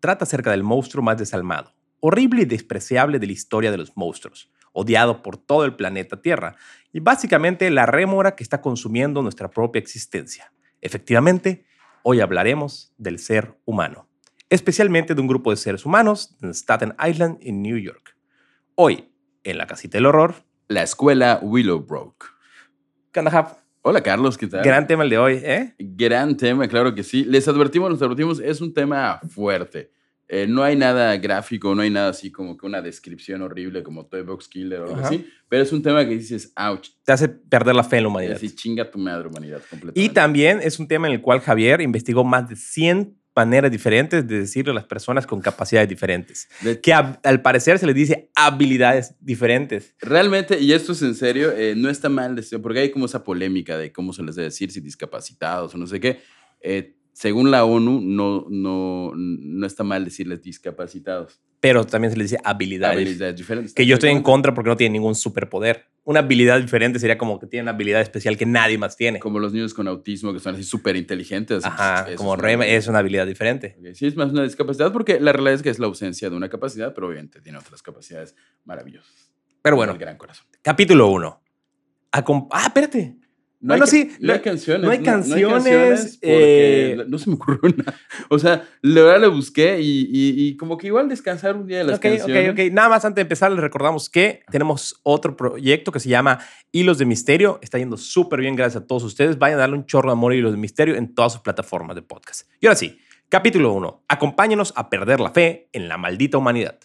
trata acerca del monstruo más desalmado, horrible y despreciable de la historia de los monstruos, odiado por todo el planeta Tierra, y básicamente la rémora que está consumiendo nuestra propia existencia. Efectivamente, hoy hablaremos del ser humano, especialmente de un grupo de seres humanos en Staten Island, en New York. Hoy, en la casita del horror, La escuela Willowbrook. Hola Carlos, ¿qué tal? Gran tema el de hoy, ¿eh? Gran tema, claro que sí. Les advertimos, les advertimos, es un tema fuerte. Eh, no hay nada gráfico, no hay nada así como que una descripción horrible como Toy Box Killer o algo Ajá. así, pero es un tema que dices, ouch, Te hace perder la fe en la humanidad. así chinga tu madre humanidad completamente. Y también es un tema en el cual Javier investigó más de 100 maneras diferentes de decirle a las personas con capacidades diferentes. De- Que a- al parecer se les dice habilidades diferentes. Realmente, y esto es en serio, eh, no está mal decir, porque hay como esa polémica de cómo se les debe decir, si discapacitados o no sé qué. Eh, según la ONU, no, no, no está mal decirles discapacitados. Pero también se les dice habilidades. Habilidades diferentes. Que yo estoy en contra porque no tienen ningún superpoder. Una habilidad diferente sería como que tienen una habilidad especial que nadie más tiene. Como los niños con autismo que son así súper inteligentes. Ajá, Eso como Rema habilidad. es una habilidad diferente. Sí, es más una discapacidad porque la realidad es que es la ausencia de una capacidad, pero obviamente tiene otras capacidades maravillosas. Pero Como el bueno, gran corazón. capítulo 1. Ah, espérate. No Bueno, hay, ca- sí, no hay no- canciones. no hay canciones, porque eh, no se me ocurrió una. O sea, la verdad le busqué y, y- y como que igual descansar un día de las canciones. ok, ok. Nada más antes de empezar, les recordamos que tenemos otro proyecto que se llama Hilos de Misterio. Está yendo súper bien, gracias a todos ustedes. Vayan a darle un chorro de amor a Hilos de Misterio en todas sus plataformas de podcast. Y ahora sí, capítulo 1. Acompáñenos a perder la fe en la maldita humanidad.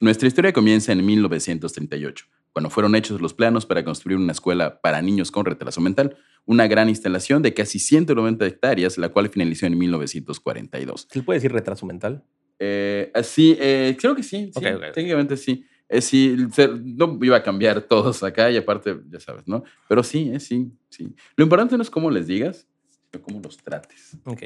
Nuestra historia comienza en 1938, cuando fueron hechos los planos para construir una escuela para niños con retraso mental, una gran instalación de casi 190 hectáreas, la cual finalizó en 1942. ¿Se puede decir retraso mental? Eh, así, eh, creo que sí, sí, Ok, ok, ok. técnicamente sí. Eh, sí, no iba a cambiar todos acá y aparte, ya sabes, ¿no? Pero sí, eh, sí, sí. Lo importante no es cómo les digas, sino cómo los trates, Ok.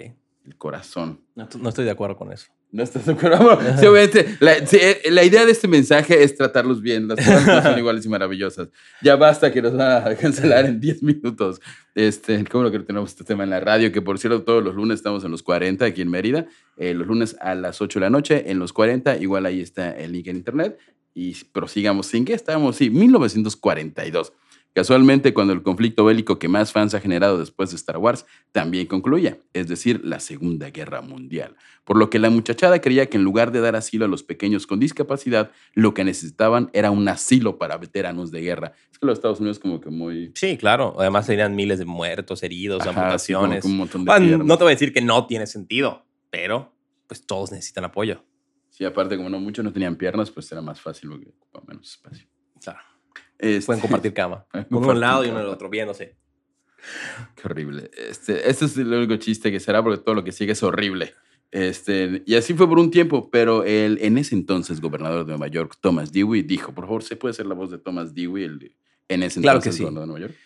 El corazón. No, no estoy de acuerdo con eso. ¿No estás de acuerdo? Bueno, sí, obviamente, la, sí, eh, la idea de este mensaje es tratarlos bien. Las cosas no son iguales y maravillosas. Ya basta que nos van a cancelar en 10 minutos. Este, cómo lo que tenemos este tema en la radio, que por cierto, todos los lunes estamos en los 40 aquí en Mérida. Eh, los lunes a las 8 de la noche, en los 40, igual ahí está el link en internet. Y prosigamos sin que estábamos, sí, 1942. Casualmente, cuando el conflicto bélico que más fans ha generado después de Star Wars también concluía, es decir, la Segunda Guerra Mundial. Por lo que la muchachada creía que en lugar de dar asilo a los pequeños con discapacidad, lo que necesitaban era un asilo para veteranos de guerra. Es que los Estados Unidos como que muy... Sí, claro. Además serían miles de muertos, heridos, Ajá, sí, como amputaciones. que un montón de Bueno, piernas. no te voy a decir que no tiene sentido, pero pues todos necesitan apoyo. Sí, aparte como no muchos no tenían piernas, pues era más fácil porque ocupaba menos espacio. Claro. Este, Pueden compartir cama. Pueden Uno a un compartir lado y uno al otro, viéndose. Qué horrible. Este, este es el único chiste que será porque todo lo que sigue es horrible. Este, y así fue por un tiempo, pero el en ese entonces gobernador de Nueva York, Thomas Dewey, dijo, por favor, ¿se puede hacer la voz de Thomas Dewey, el en ese Claro que entonces sí. gobernador de Nueva York?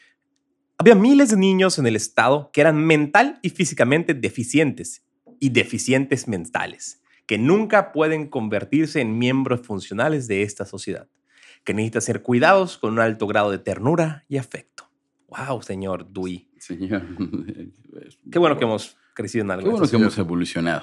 Había miles de niños en el estado que eran mental y físicamente deficientes y deficientes mentales, que nunca pueden convertirse en miembros funcionales de esta sociedad, que necesitan ser cuidados con un alto grado de ternura y afecto. Wow, señor Dewey. Señor. Qué bueno que hemos crecido en algo. Qué en bueno que hemos evolucionado.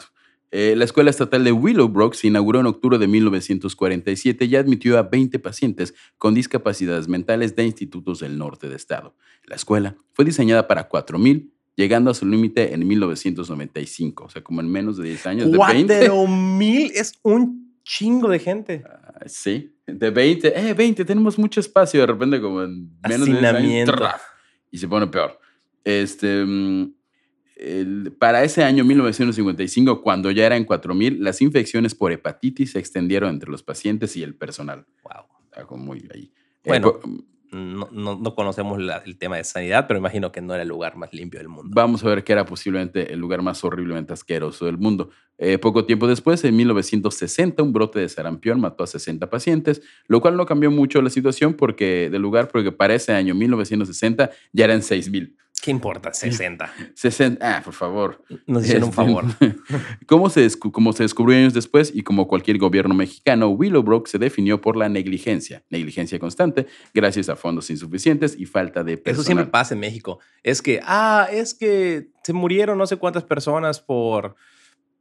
Eh, la Escuela Estatal de Willowbrook se inauguró en octubre de 1947 y admitió a 20 pacientes con discapacidades mentales de institutos del norte de estado. La escuela fue diseñada para 4.000, llegando a su límite en 1995, o sea, como en menos de 10 años. De 20, Cuatro mil es un chingo de gente. Ah, sí, de 20, eh, 20, tenemos mucho espacio, de repente como en menos de 10 años, y se pone peor. Este, mm, el- para ese año 1955, cuando ya eran 4.000, las infecciones por hepatitis se extendieron entre los pacientes y el personal. Wow. Está como muy ahí. Eh, Bueno. por- no, no, conocemos el tema de sanidad, pero imagino que no era el lugar más limpio del mundo. Vamos a ver que era posiblemente el lugar más horriblemente asqueroso del mundo. Eh, poco tiempo después, en 1960, un brote de sarampión mató a 60 pacientes, lo cual no cambió mucho la situación porque del lugar, porque para ese año, 1960, ya eran 6.000. ¿Qué importa? 60. 60. Ah, por favor. Nos hicieron un este, favor. como se, como se descubrió años después y como cualquier gobierno mexicano, Willowbrook se definió por la negligencia, negligencia constante, gracias a fondos insuficientes y falta de personal. Eso siempre pasa en México. Es que, ah, es que se murieron no sé cuántas personas por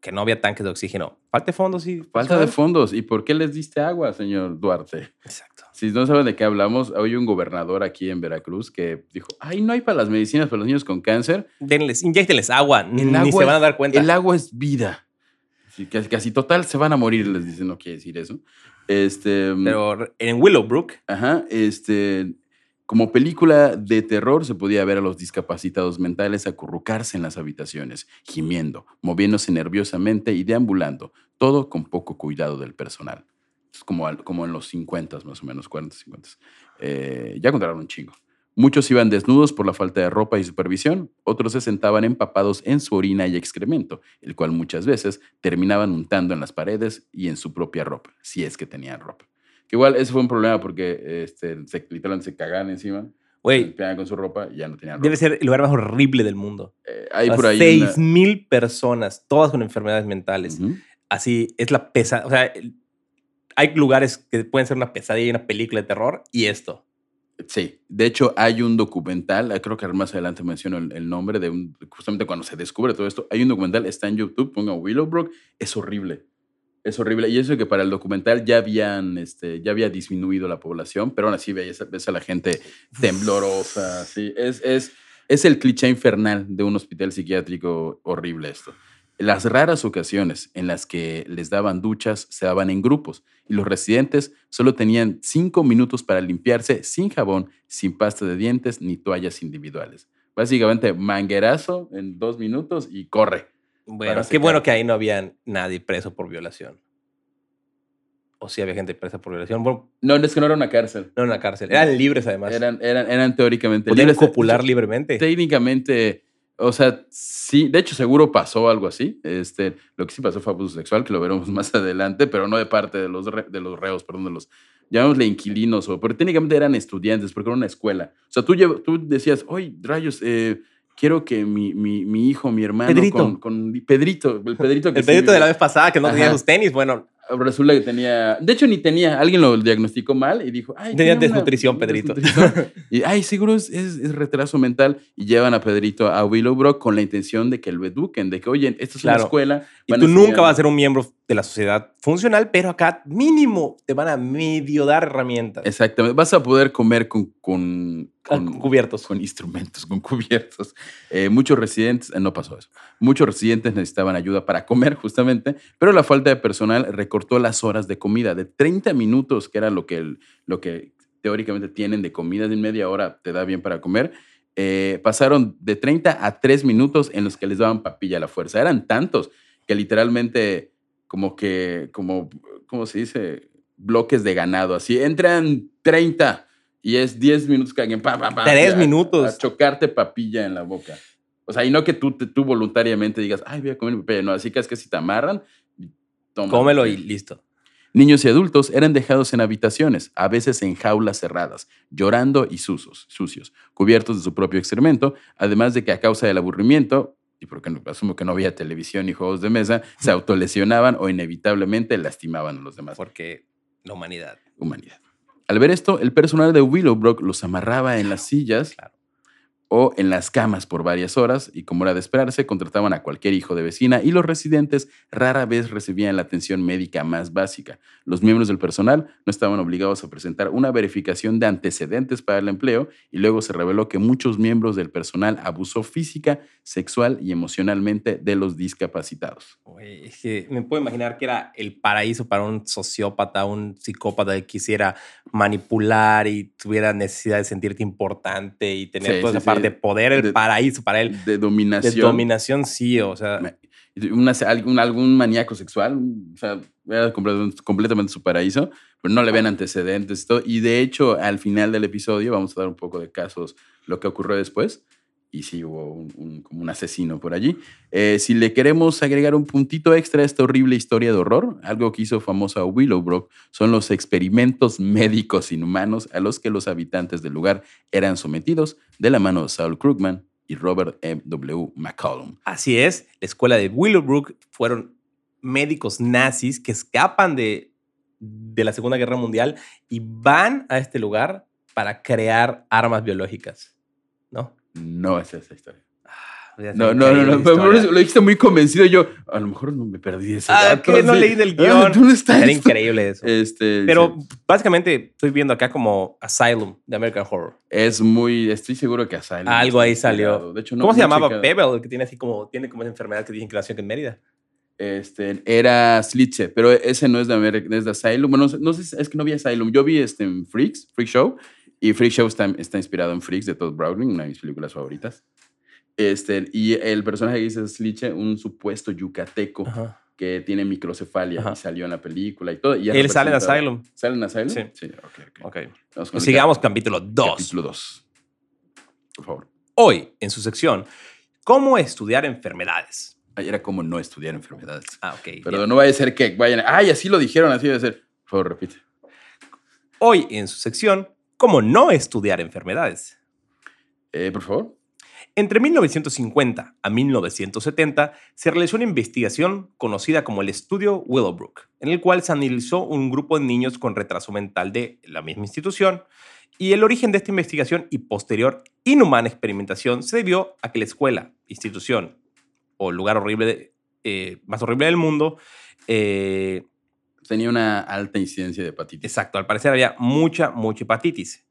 que no había tanques de oxígeno. Falta de fondos y... Falta de fondos. ¿Y por qué les diste agua, señor Duarte? Exacto. Si no saben de qué hablamos, hay un gobernador aquí en Veracruz que dijo, ay, no hay para las medicinas para los niños con cáncer. Denles, inyectenles agua, ni, se van a dar cuenta. El agua es vida. casi, casi, total se van a morir, les dicen, no quiere decir eso. Este, Pero en Willowbrook. Ajá, este como película de terror se podía ver a los discapacitados mentales acurrucarse en las habitaciones, gimiendo, moviéndose nerviosamente y deambulando, todo con poco cuidado del personal. Como, como en los 50 más o menos, 40, 50. Eh, ya contaron un chingo. Muchos iban desnudos por la falta de ropa y supervisión, otros se sentaban empapados en su orina y excremento, el cual muchas veces terminaban untando en las paredes y en su propia ropa, si es que tenían ropa. Que igual ese fue un problema porque este, se, literalmente se cagaban encima. Güey. con su ropa y ya no tenían ropa. Debe ser el lugar más horrible del mundo. Eh, hay por ahí. Seis mil personas, todas con enfermedades mentales. Así es la pesa. O sea, hay lugares que pueden ser una pesadilla y una película de terror y esto. Sí, de hecho hay un documental, creo que más adelante menciono el, nombre de justamente cuando se descubre todo esto, hay un documental, está en YouTube, ponga Willowbrook, es horrible es horrible. Y eso que para el documental ya habían, este, ya había disminuido la población, pero aún así ves, a la gente temblorosa. Sí, es, es, es el cliché infernal de un hospital psiquiátrico horrible esto. Las raras ocasiones en las que les daban duchas se daban en grupos y los residentes solo tenían cinco minutos para limpiarse sin jabón, sin pasta de dientes ni toallas individuales. Básicamente, manguerazo en dos minutos y corre. Bueno, qué bueno que ahí no había nadie preso por violación. O sí había gente presa por violación. no, es que no era una cárcel. No era una cárcel. Eran libres, además. Eran, eran, eran teóricamente Podían libres. copular libremente. Técnicamente, o sea, sí. De hecho, seguro pasó algo así. Este, lo que sí pasó fue abuso sexual, que lo veremos más adelante, pero no de parte de los, de los reos, perdón, de los, llamémosle inquilinos, o, pero técnicamente eran estudiantes, porque era una escuela. O sea, tú, tú decías, oye, rayos, eh, quiero que mi, mi, mi, hijo, mi hermano, Pedrito. Con, Pedrito, el Pedrito que El Pedrito de la vez pasada que no tenía sus tenis, bueno. Resulta que tenía, de hecho ni tenía, alguien lo diagnosticó mal y dijo, ay, tenía desnutrición, Pedrito. y, ay, seguro es, es, retraso mental. Y llevan a Pedrito a Willowbrook con la intención de que lo eduquen, de que, oye, esta es una escuela. Y tú nunca vas a ser un miembro de la sociedad funcional, pero acá mínimo te van a medio dar herramientas. Exactamente. Vas a poder comer con, con con, cubiertos. Con instrumentos, con cubiertos. Eh, muchos residentes, eh, no pasó eso, muchos residentes necesitaban ayuda para comer justamente, pero la falta de personal recortó las horas de comida de 30 minutos, que era lo que, lo que teóricamente tienen de comida de media hora, te da bien para comer. Eh, pasaron de 30 a 3 minutos en los que les daban papilla a la fuerza. Eran tantos que literalmente como que, como, ¿cómo se dice? Bloques de ganado, así. Entran 30 y es 10 minutos que alguien, pa, pa, pa, Tres minutos. A chocarte papilla en la boca. O sea, y no que tú, tú voluntariamente digas, ay, voy a comer papilla. No, así que es que si te amarran, toma. Cómelo y listo. Niños y adultos eran dejados en habitaciones, a veces en jaulas cerradas, llorando y sucios, sucios, cubiertos de su propio excremento, además de que a causa del aburrimiento, y porque asumo que no había televisión ni juegos de mesa, se autolesionaban o inevitablemente lastimaban a los demás. Porque la humanidad. Humanidad. Al ver esto, el personal de Willowbrook los amarraba en las sillas o en las camas por varias horas y como era de esperarse, contrataban a cualquier hijo de vecina y los residentes rara vez recibían la atención médica más básica. Los miembros del personal no estaban obligados a presentar una verificación de antecedentes para el empleo y luego se reveló que muchos miembros del personal abusó física, sexual y emocionalmente de los discapacitados. me puedo imaginar que era el paraíso para un sociópata, un psicópata que quisiera manipular y tuviera necesidad de sentirte importante y tener toda esa parte de poder, el paraíso para él. De dominación. De dominación, sí, o sea. una, algún, algún maníaco sexual, o sea, era completamente, su paraíso, pero no le ven antecedentes y todo. Y de hecho, al final del episodio vamos a dar un poco de casos, lo que ocurrió después. Y sí hubo un, como un asesino por allí. Eh, si le queremos agregar un puntito extra a esta horrible historia de horror, algo que hizo famosa Willowbrook son los experimentos médicos inhumanos a los que los habitantes del lugar eran sometidos de la mano de Saul Krugman y Robert M. W. McCollum. Así es, la escuela de Willowbrook fueron médicos nazis que escapan de, de la Segunda Guerra Mundial y van a este lugar para crear armas biológicas, ¿no? No es esa historia. No, no, no, no, pero lo dijiste muy convencido. Yo, a lo mejor no me perdí ese ah, dato. que no leí del guion. ¿Dónde está Era increíble eso. Este, pero básicamente estoy viendo acá como Asylum de American Horror. Es muy, estoy seguro que Asylum. Algo ahí salió. De hecho, no, ¿Cómo se llamaba Pebble? El que tiene así como, tiene como esa enfermedad que dicen que nació en Mérida. Este, era Slitche, pero ese no es de, American, es de Asylum. Bueno, no sé, es que no vi Asylum. Yo vi este Freaks, Freak Show, y Freak Show está, está inspirado en Freaks de Todd Browning, una de mis películas favoritas. Este, y el personaje que dice Sliche, un supuesto yucateco que tiene microcefalia y salió en la película y todo. Y Él sale en Asylum. ¿Sale en Asylum? Sí. sí okay, Sigamos capítulo 2. Capítulo 2. Por favor. Hoy, en su sección, ¿Cómo estudiar enfermedades? Ayer era cómo no estudiar enfermedades. Ah, ok. Pero no vaya a ser que vayan. Ay, así lo dijeron, así debe ser. Por favor, repite. Hoy, en su sección, ¿Cómo no estudiar enfermedades? Eh, por favor. Entre 1950 a 1970 se realizó una investigación conocida como el estudio Willowbrook, en el cual se analizó un grupo de niños con retraso mental de la misma institución y el origen de esta investigación y posterior inhumana experimentación se debió a que la escuela, institución o lugar horrible, eh, más horrible del mundo, eh, tenía una alta incidencia de hepatitis. Exacto, al parecer había mucha, mucha hepatitis.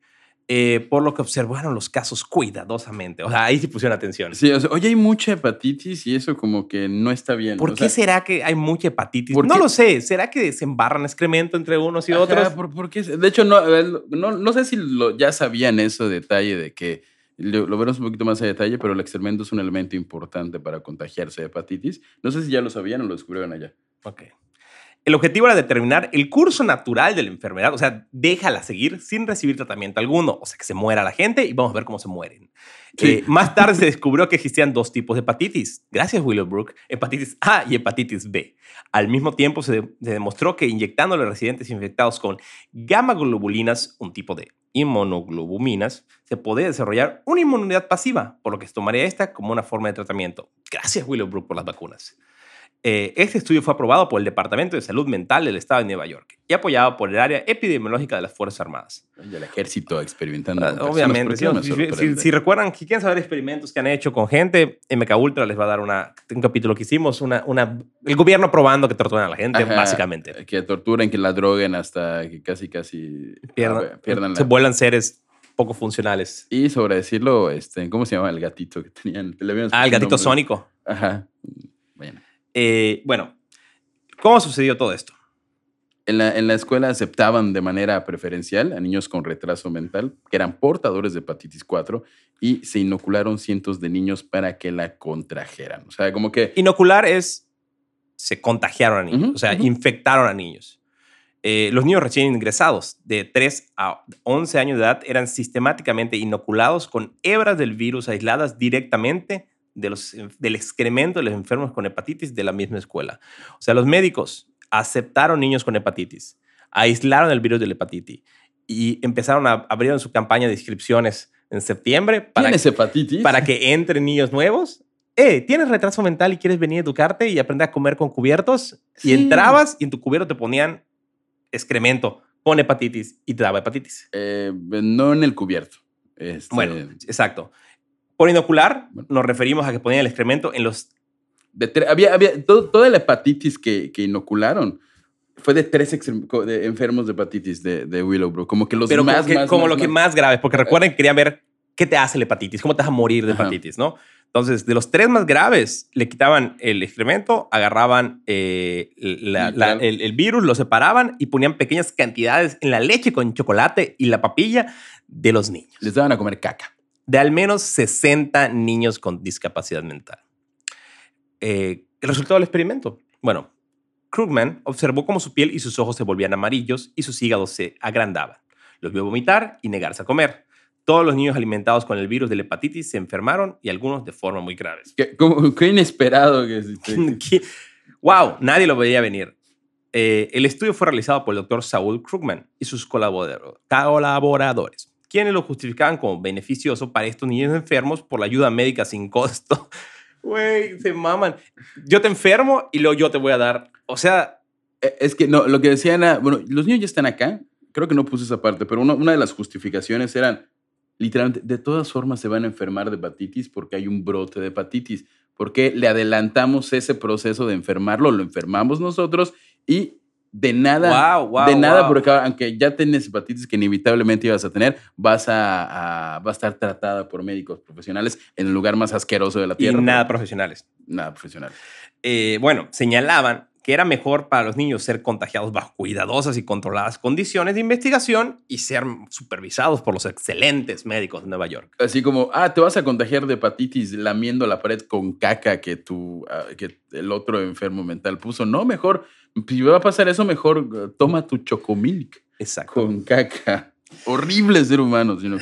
Eh, por lo que observaron los casos cuidadosamente. O sea, ahí sí pusieron atención. Sí, o sea, oye, hay mucha hepatitis y eso como que no está bien. ¿Por qué será que hay mucha hepatitis? No lo sé. ¿Será que se embarran excremento entre unos y otros? ¿por, qué? De hecho, no, no, no sé si lo, ya sabían eso detalle de que lo, lo, veremos un poquito más a detalle, pero el excremento es un elemento importante para contagiarse de hepatitis. No sé si ya lo sabían o lo descubrieron allá. Ok. El objetivo era determinar el curso natural de la enfermedad, o sea, déjala seguir sin recibir tratamiento alguno, o sea, que se muera la gente y vamos a ver cómo se mueren. Eh, más tarde se descubrió que existían dos tipos de hepatitis, gracias Willowbrook, hepatitis A y hepatitis B. Al mismo tiempo se, demostró que inyectando a los residentes infectados con gamma globulinas, un tipo de inmunoglobuminas, se podía desarrollar una inmunidad pasiva, por lo que se tomaría esta como una forma de tratamiento. Gracias Willowbrook por las vacunas. Eh, este estudio fue aprobado por el Departamento de Salud Mental del Estado de Nueva York y apoyado por el área epidemiológica de las Fuerzas Armadas. Y el ejército experimentando. Ah, obviamente. si, recuerdan, si quieren saber experimentos que han hecho con gente, MK Ultra les va a dar una, un capítulo que hicimos, una, una, el gobierno probando que torturan a la gente, básicamente. Que torturen, que la droguen hasta que casi, casi pierdan, se vuelan seres poco funcionales. Y sobre decirlo, este, ¿cómo se llama el gatito que tenían? ah, el gatito sónico. Ajá. Bueno. Eh, bueno, ¿cómo sucedió todo esto? En la, en la, escuela aceptaban de manera preferencial a niños con retraso mental que eran portadores de hepatitis 4 y se inocularon cientos de niños para que la contrajeran. O sea, como que... Inocular es... Se contagiaron a niños, o sea, infectaron a niños. Eh, los niños recién ingresados de 3 a 11 años de edad eran sistemáticamente inoculados con hebras del virus aisladas directamente de los, del excremento de los enfermos con hepatitis de la misma escuela. O sea, los médicos aceptaron niños con hepatitis, aislaron el virus de la hepatitis y empezaron a abrir su campaña de inscripciones en septiembre para, ¿Tienes hepatitis? para que entren niños nuevos. Eh, ¿tienes retraso mental y quieres venir a educarte y aprender a comer con cubiertos? Y entrabas y en tu cubierto te ponían excremento con hepatitis y te daba hepatitis. Eh, no en el cubierto. Este... Bueno, exacto. Por inocular, nos referimos a que ponían el excremento en los... De había, había toda la hepatitis que, que, inocularon fue de tres enfermos de hepatitis de, de, Willowbrook. Como que los Pero más, como, como lo que más grave, porque recuerden que querían ver qué te hace la hepatitis, cómo te vas a morir de hepatitis, ¿no? Entonces, de los tres más graves, le quitaban el excremento, agarraban eh, el, el, virus, lo separaban y ponían pequeñas cantidades en la leche con chocolate y la papilla de los niños. Les daban a comer caca de al menos 60 niños con discapacidad mental. Eh, El resultado del experimento. Bueno, Krugman observó cómo su piel y sus ojos se volvían amarillos y sus hígados se agrandaban. Los vio vomitar y negarse a comer. Todos los niños alimentados con el virus de la hepatitis se enfermaron y algunos de forma muy graves. Qué, qué inesperado que es. ¡Wow! Nadie lo veía venir. Eh, el estudio fue realizado por el doctor Saul Krugman y sus colaboradores, quienes lo justificaban como beneficioso para estos niños enfermos por la ayuda médica sin costo. Güey, se maman. Yo te enfermo y luego yo te voy a dar. O sea. E, es que no, lo que decían, bueno, los niños ya están acá. Creo que no puse esa parte, pero una de las justificaciones eran, literalmente, de todas formas se van a enfermar de hepatitis porque hay un brote de hepatitis. Porque le adelantamos ese proceso de enfermarlo, lo enfermamos nosotros y de nada, de nada, porque aunque ya tienes hepatitis que inevitablemente ibas a tener, vas a, a estar tratada por médicos profesionales en el lugar más asqueroso de la tierra. Y nada profesionales. Nada profesionales. Eh, bueno, señalaban que era mejor para los niños ser contagiados bajo cuidadosas y controladas condiciones de investigación y ser supervisados por los excelentes médicos de Nueva York. Así como, ah, te vas a contagiar de hepatitis lamiendo la pared con caca que, tu, ah, que el otro enfermo mental puso. No, mejor, si va a pasar eso, mejor uh, toma tu chocomilk. Exacto. Con caca. Horrible ser humano, señor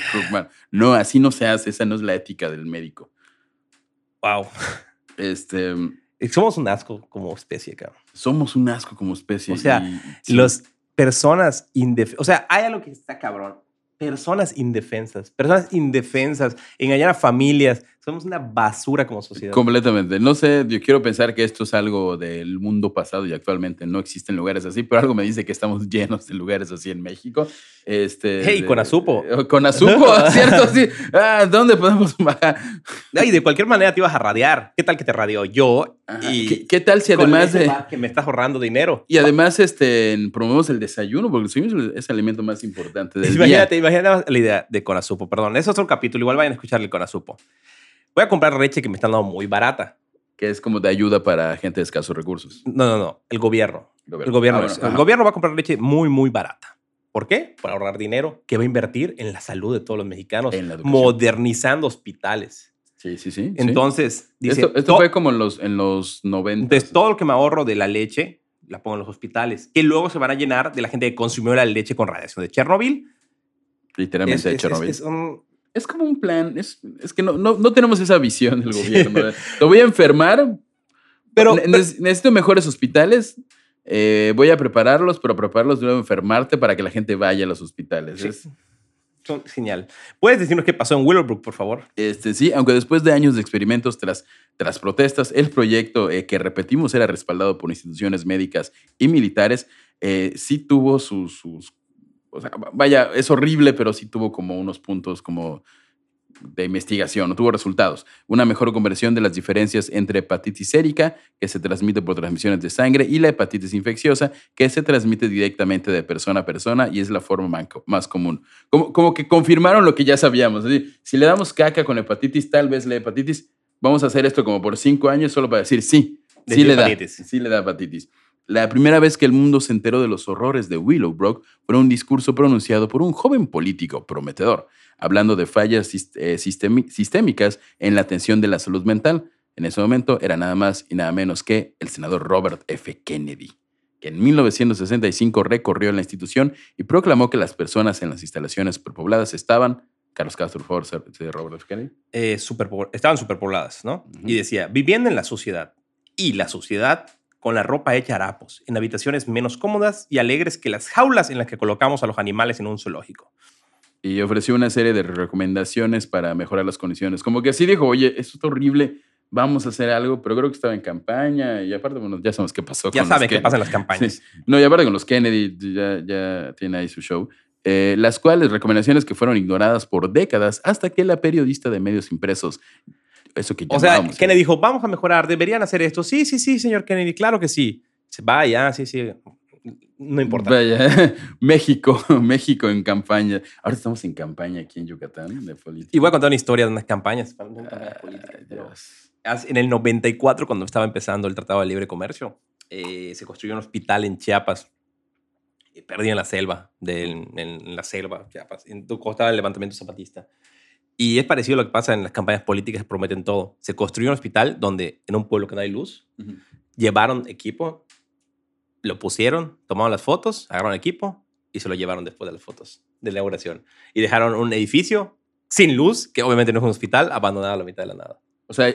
No, así no se hace. Esa no es la ética del médico. Wow. Este somos un asco como especie, cabrón. Somos un asco como especie. O sea, las personas indefensas. O sea, hay algo que está cabrón personas indefensas, personas indefensas, engañar a familias. Somos una basura como sociedad. Completamente. No sé, yo quiero pensar que esto es algo del mundo pasado y actualmente no existen lugares así, pero algo me dice que estamos llenos de lugares así en México. Este, hey, con Azupo. Eh, con Azupo, ¿cierto? Sí. Ah, ¿Dónde podemos bajar? Y de cualquier manera te ibas a radiar. ¿Qué tal que te radió yo? y ¿Qué, tal si además de... Que me estás ahorrando dinero. Y además este, promovemos el desayuno, porque el desayuno es el alimento más importante del imagínate, día. Imagínate la idea de Conazupo, perdón. Es otro capítulo, igual vayan a escuchar el Conazupo. Voy a comprar leche que me están dando muy barata. Que es como de ayuda para gente de escasos recursos. No, no, no. El gobierno. El gobierno, ah, el gobierno va a comprar leche muy, muy barata. ¿Por qué? Para ahorrar dinero que va a invertir en la salud de todos los mexicanos, modernizando hospitales. Sí, sí, sí. Entonces, dice, esto, fue como en los, en los 90. Entonces, todo lo que me ahorro de la leche la pongo en los hospitales, que luego se van a llenar de la gente que consumió la leche con radiación de Chernobyl. Literalmente de Chernobyl. Es, como un plan. Es, que no, no, tenemos esa visión del gobierno. Lo voy a enfermar, pero, necesito mejores hospitales. Eh, voy a prepararlos, pero prepararlos de enfermarte para que la gente vaya a los hospitales. Es, son genial. ¿Puedes decirnos qué pasó en Willowbrook, por favor? Este, sí, aunque después de años de experimentos tras, tras protestas, el proyecto eh, que repetimos era respaldado por instituciones médicas y militares, eh, sí tuvo sus, sus, o sea, vaya, es horrible, pero sí tuvo como unos puntos como de investigación, no tuvo resultados. Una mejor conversión de las diferencias entre hepatitis sérica, que se transmite por transmisiones de sangre, y la hepatitis infecciosa, que se transmite directamente de persona a persona y es la forma más común. Como, como que confirmaron lo que ya sabíamos. si le damos caca con hepatitis, tal vez la hepatitis, vamos a hacer esto como por cinco años solo para decir sí, sí le, da, sí le da hepatitis. La primera vez que el mundo se enteró de los horrores de Willowbrook fue un discurso pronunciado por un joven político prometedor hablando de fallas eh, sistémicas en la atención de la salud mental. En ese momento era nada más y nada menos que el senador Robert F. Kennedy, que en 1965 recorrió la institución y proclamó que las personas en las instalaciones superpobladas estaban Carlos Castro, por favor, Robert F. Kennedy. Eh, estaban superpobladas, ¿no? Y decía, viviendo en la sociedad y la sociedad con la ropa hecha harapos, en habitaciones menos cómodas y alegres que las jaulas en las que colocamos a los animales en un zoológico y ofreció una serie de recomendaciones para mejorar las condiciones. Como que así dijo, oye, esto es horrible, vamos a hacer algo, pero creo que estaba en campaña y aparte, bueno, ya sabemos qué pasó. Ya saben qué pasa en las campañas. No, y aparte con los Kennedy, ya, ya tiene ahí su show. Eh, las cuales recomendaciones que fueron ignoradas por décadas hasta que la periodista de medios impresos eso que O sea, Kennedy dijo, vamos a mejorar, deberían hacer esto. Sí, sí, sí, señor Kennedy, claro que sí. Vaya, sí, sí no importa. Vaya, México, México en campaña. Ahora estamos en campaña aquí en Yucatán de política. Y voy a contar una historia de unas campañas. en el 94, cuando estaba empezando el Tratado de Libre Comercio, eh, se construyó un hospital en Chiapas. Perdí en la selva, en, la selva, Chiapas. En, costaba el levantamiento zapatista. Y es parecido a lo que pasa en las campañas políticas que prometen todo. Se construyó un hospital donde en un pueblo que no hay luz, llevaron equipo, lo pusieron, tomaron las fotos, agarraron equipo y se lo llevaron después de las fotos de la inauguración. Y dejaron un edificio sin luz, que obviamente no es un hospital, abandonado a la mitad de la nada. O sea,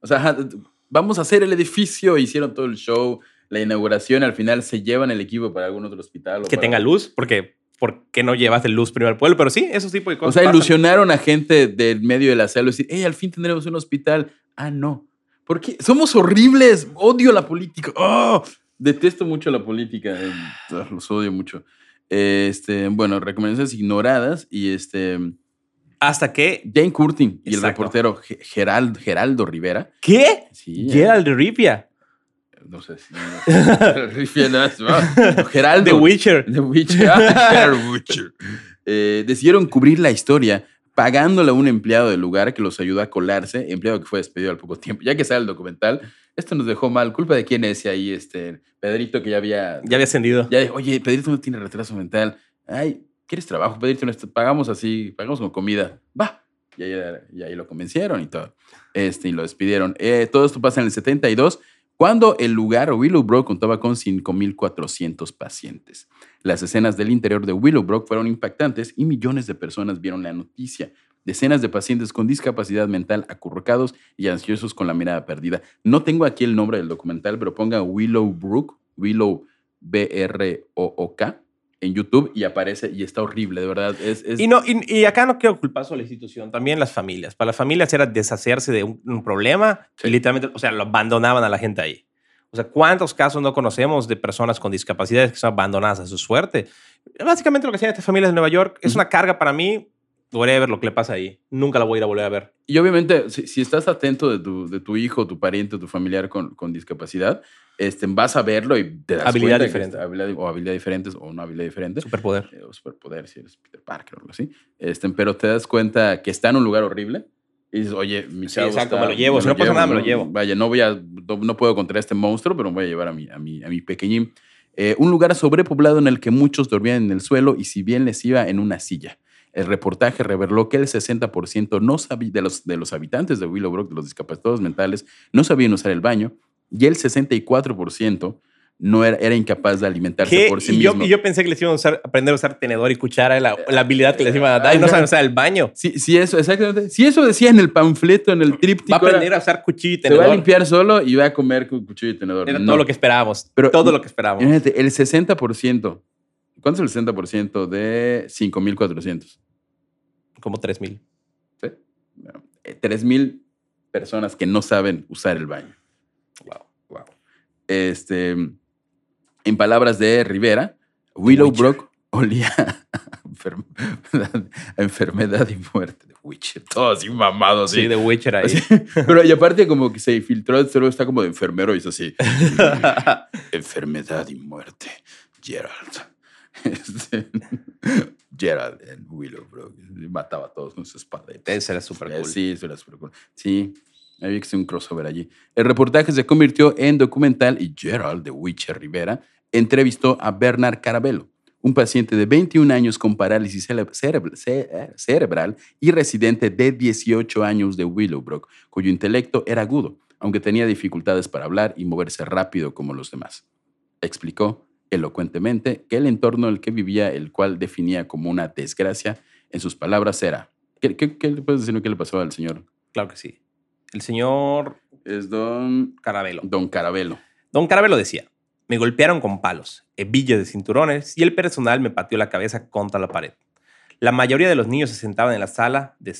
o sea, vamos a hacer el edificio, hicieron todo el show, la inauguración, al final se llevan el equipo para algún otro hospital. que tenga luz, porque ¿por qué no llevas el luz primero al pueblo? Pero sí, esos tipos de cosas. O sea, ilusionaron a gente del medio de la selva, decir, hey, al fin tendremos un hospital. Ah, no. Porque somos horribles, odio la política. Oh, detesto mucho la política, eh, los odio mucho. Este, bueno, recomendaciones ignoradas y este. Hasta que. Jane Curtin y el reportero Gerald, Geraldo Rivera. ¿Qué? Sí. Geraldo Rivia. No sé si. Geraldo. The Witcher. The Witcher. Ah, Witcher. Eh, decidieron cubrir la historia pagándole a un empleado del lugar que los ayudó a colarse, empleado que fue despedido al poco tiempo. Ya que sale el documental, esto nos dejó mal. ¿Culpa de quién es ahí? Este, Pedrito, que ya había... Ya había ascendido. Ya, oye, Pedrito no tiene retraso mental. Ay, ¿quieres trabajo, Pedrito? Pagamos así, pagamos con comida. Va. Y ahí, lo convencieron y todo. Este, y lo despidieron. Eh, todo esto pasa en el 72 cuando el lugar Willowbrook contaba con 5.400 pacientes. Las escenas del interior de Willowbrook fueron impactantes y millones de personas vieron la noticia. Decenas de pacientes con discapacidad mental acurrucados y ansiosos con la mirada perdida. No tengo aquí el nombre del documental, pero ponga Willowbrook, Willow B-R-O-O-K, en YouTube y aparece y está horrible, de verdad. Es, Y, no, y, acá no quiero culpar solo a la institución, también las familias. Para las familias era deshacerse de un, problema y literalmente, o sea, lo abandonaban a la gente ahí. O sea, ¿cuántos casos no conocemos de personas con discapacidades que son abandonadas a su suerte? Básicamente lo que hacían estas familias de Nueva York es una carga para mí ver lo que le pasa ahí. Nunca la voy a ir a volver a ver. Y obviamente, si, estás atento de tu, de tu, hijo, tu pariente, tu familiar con, con discapacidad, este, vas a verlo y te das habilidad diferente. o habilidad diferentes o una habilidad diferente. Superpoder. Eh, o superpoder, si eres Peter Parker o algo así. Este, pero te das cuenta que está en un lugar horrible y dices, oye, mi sí, exacto, me lo llevo. si no pasa nada, me lo llevo. Vaya, no, voy a, no, puedo contra este monstruo, pero me voy a llevar a mi, a mi, a mi pequeñín. Eh, un lugar sobrepoblado en el que muchos dormían en el suelo y si bien les iba en una silla. El reportaje reveló que el 60% no sabía, de, los, de los habitantes de Willowbrook, de los discapacitados mentales, no sabían usar el baño y el 64% no era, era, incapaz de alimentarse por sí y mismo. Yo, y yo pensé que les iban a usar, aprender a usar tenedor y cuchara, la, la habilidad que les iban a dar, y no saben usar el baño. Sí, sí, eso, exactamente. Si eso decía en el panfleto, en el tríptico. Va a aprender a usar cuchillo y tenedor. Se va a limpiar solo y va a comer con cuchillo y tenedor. Era todo lo que esperábamos. Pero, todo lo que esperábamos. Imagínate, el 60%. ¿Cuánto es el 60% de 5,400? Como 3,000. Sí. 3,000 eh, personas que no saben usar el baño. Wow. Wow. Este, en palabras de Rivera, Willowbrook olía a enfermedad, y muerte. de Witcher, todo así mamado. Sí, de Witcher ahí. pero y aparte como que se filtró, solo está como de enfermero y es así. enfermedad y muerte, Gerald. Este, Gerald en Willowbrook. Mataba a todos con su espada. Ese era súper cool. Sí, eso era súper cool. Sí, había que un crossover allí. El reportaje se convirtió en documental y Gerald de Witcher Rivera entrevistó a Bernard Carabello, un paciente de 21 años con parálisis cerebral y residente de 18 años de Willowbrook, cuyo intelecto era agudo, aunque tenía dificultades para hablar y moverse rápido como los demás. Explicó elocuentemente que el entorno en el que vivía, el cual definía como una desgracia, en sus palabras era... ¿Qué, qué, le puedes decir qué le pasó al señor? Claro que sí. El señor... Es don... Carabelo. Don Carabelo. Don Carabelo decía, me golpearon con palos, hebillas de cinturones y el personal me pateó la cabeza contra la pared. La mayoría de los niños se sentaban en la sala de,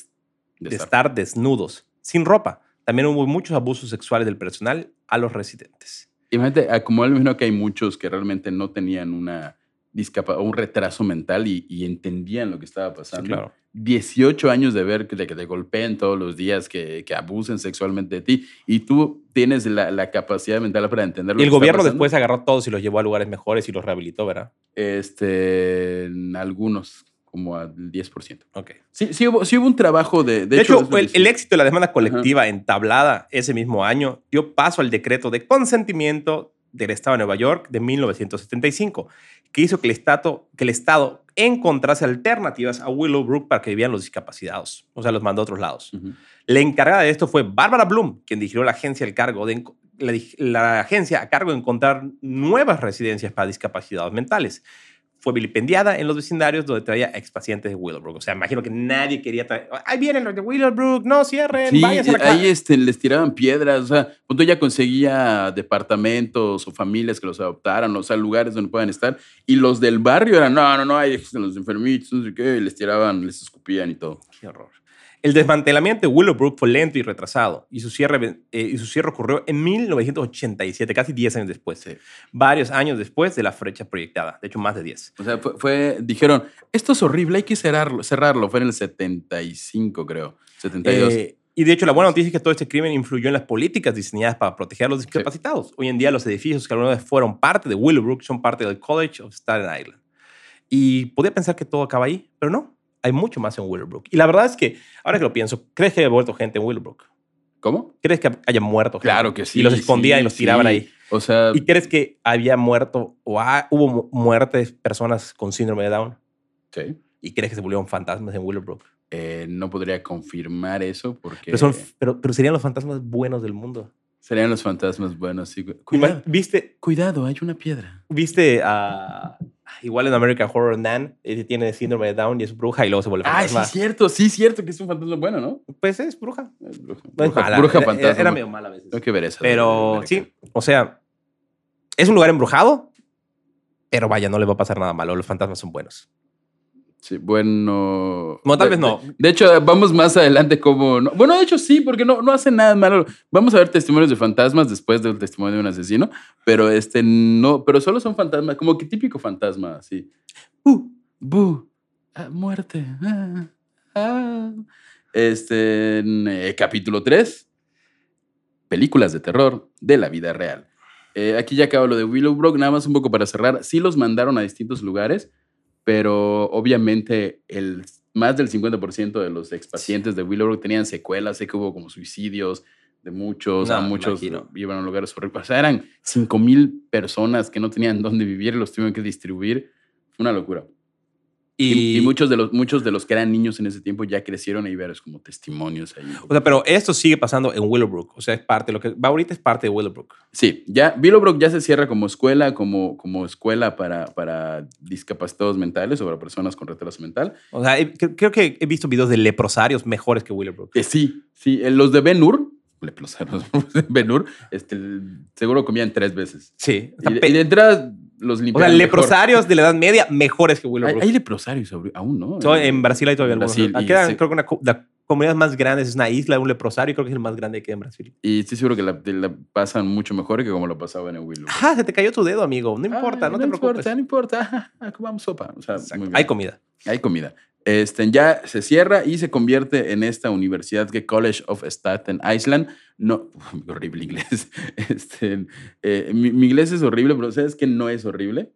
estar desnudos, sin ropa. También hubo muchos abusos sexuales del personal a los residentes. Imagínate, como él mismo que hay muchos que realmente no tenían una discapacidad un retraso mental y, entendían lo que estaba pasando. claro. 18 años de ver que te, golpeen todos los días, que, que, abusen sexualmente de ti y tú tienes la, la capacidad mental para entenderlo. Y el gobierno después agarró a todos y los llevó a lugares mejores y los rehabilitó, ¿verdad? Este, algunos como al 10%. Ok. Sí, sí, hubo, sí hubo un trabajo de... De, hecho, el, éxito de la demanda colectiva entablada ese mismo año dio paso al decreto de consentimiento del Estado de Nueva York de 1975, que hizo que el Estado, que el estado encontrase alternativas a Willowbrook para que vivían los discapacitados, o sea, los mandó a otros lados. La encargada de esto fue Bárbara Bloom, quien dirigió la agencia, al cargo de, la agencia a cargo de encontrar nuevas residencias para discapacitados mentales fue vilipendiada en los vecindarios donde traía expacientes de Willowbrook. O sea, imagino que nadie quería traer. Ahí vienen los de Willowbrook, no cierren, sí, Ahí este, les tiraban piedras. O sea, punto ya conseguía departamentos o familias que los adoptaran, o sea, lugares donde puedan estar. Y los del barrio eran, no, no, no, ahí los enfermitos, no sé qué, y les tiraban, les escupían y todo. Qué horror. El desmantelamiento de Willowbrook fue lento y retrasado, y su cierre, eh, y su cierre ocurrió en 1987, casi 10 años después, varios años después de la fecha proyectada, de hecho más de 10. O sea, fue, dijeron, esto es horrible, hay que cerrarlo, cerrarlo, fue en el 75 creo, 72. Eh, y de hecho, la buena noticia es que todo este crimen influyó en las políticas diseñadas para proteger a los discapacitados. Hoy en día, los edificios que alguna vez fueron parte de Willowbrook son parte del College of Staten Island. Y podía pensar que todo acaba ahí, pero no hay mucho más en Willowbrook. Y la verdad es que, ahora que lo pienso, ¿crees que haya muerto gente en Willowbrook? ¿Cómo? ¿Crees que haya muerto gente? Claro que sí. Y los escondían y los tiraban ahí. O sea. ¿Y crees que había muerto o hubo muertes personas con síndrome de Down? Sí. ¿Y crees que se volvieron fantasmas en Willowbrook? Eh, no podría confirmar eso porque. Pero, pero, serían los fantasmas buenos del mundo. Serían los fantasmas buenos, sí. Cuidado, ¿Viste? Cuidado, hay una piedra. ¿Viste a igual en American Horror Nan, eh, tiene síndrome de Down y es bruja y luego se vuelve fantasma. Ah, sí, cierto, sí, cierto que es un fantasma bueno, ¿no? Pues es bruja. Es bruja. bruja, fantasma. Era, medio mala a veces. Tengo que ver eso. Pero sí, o sea, es un lugar embrujado, pero vaya, no le va a pasar nada malo. Los fantasmas son buenos. Sí, bueno. No, tal vez no. De, hecho, vamos más adelante como. Bueno, de hecho sí, porque no, no hace nada malo. Vamos a ver testimonios de fantasmas después del testimonio de un asesino, pero este no, pero solo son fantasmas, como que típico fantasma, así. Uh, bu, ah, muerte. Ah, ah. Este, en, eh, capítulo 3, películas de terror de la vida real. Eh, aquí ya acabo lo de Willowbrook, nada más un poco para cerrar. Sí los mandaron a distintos lugares pero obviamente el, más del 50% de los expacientes de Willowbrook tenían secuelas, sé que hubo como suicidios de muchos, a muchos iban a lugares horribles. O sea, eran 5 mil personas que no tenían dónde vivir y los tuvieron que distribuir. Fue una locura. Y, muchos, de los, muchos de los que eran niños en ese tiempo ya crecieron y ver como testimonios ahí. O sea, pero esto sigue pasando en Willowbrook. O sea, es parte, lo que va ahorita es parte de Willowbrook. Sí, ya Willowbrook ya se cierra como escuela, como, como escuela para, para discapacitados mentales o para personas con retraso mental. O sea, creo que he visto videos de leprosarios mejores que Willowbrook. Eh, sí, sí. Los de Ben Hur, leprosarios Ben Hur, este, seguro comían tres veces. Sí. y de entrada los O sea, leprosarios de la Edad Media mejores que Willowbrook. Hay, leprosarios aún, ¿no? en Brasil hay todavía algunos. creo que una, la comunidad más grande es una isla, un leprosario, y creo que es el más grande que hay en Brasil. Y estoy seguro que la, pasan mucho mejor que como lo pasaban en Willowbrook. Ah, se te cayó tu dedo, amigo. No importa, no, te preocupes. No importa, no importa. Comamos sopa. O sea, hay comida. Hay comida. Este, ya se cierra y se convierte en esta universidad que College of Staten Island. No, horrible inglés. Este, eh, mi, inglés es horrible, pero ¿sabes que no es horrible?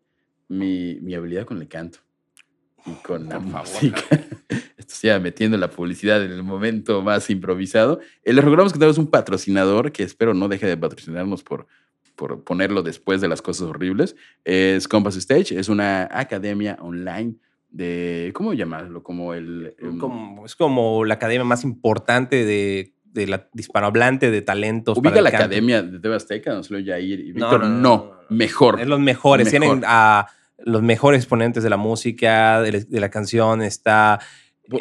Mi, mi habilidad con el canto y con la música. Metiendo la publicidad en el momento más improvisado. Eh, les recordamos que tenemos un patrocinador que espero no deje de patrocinarnos por, por ponerlo después de las cosas horribles. Es Compass Stage, es una academia online de, ¿cómo llamarlo? Como el... Em, como, es como la academia más importante de, de la hispanohablante de talentos. Ubica la academia de TV Azteca, no solo Jair y Víctor. No, no, mejor. Es los mejores. Tienen a los mejores exponentes de la música, de, la canción. Está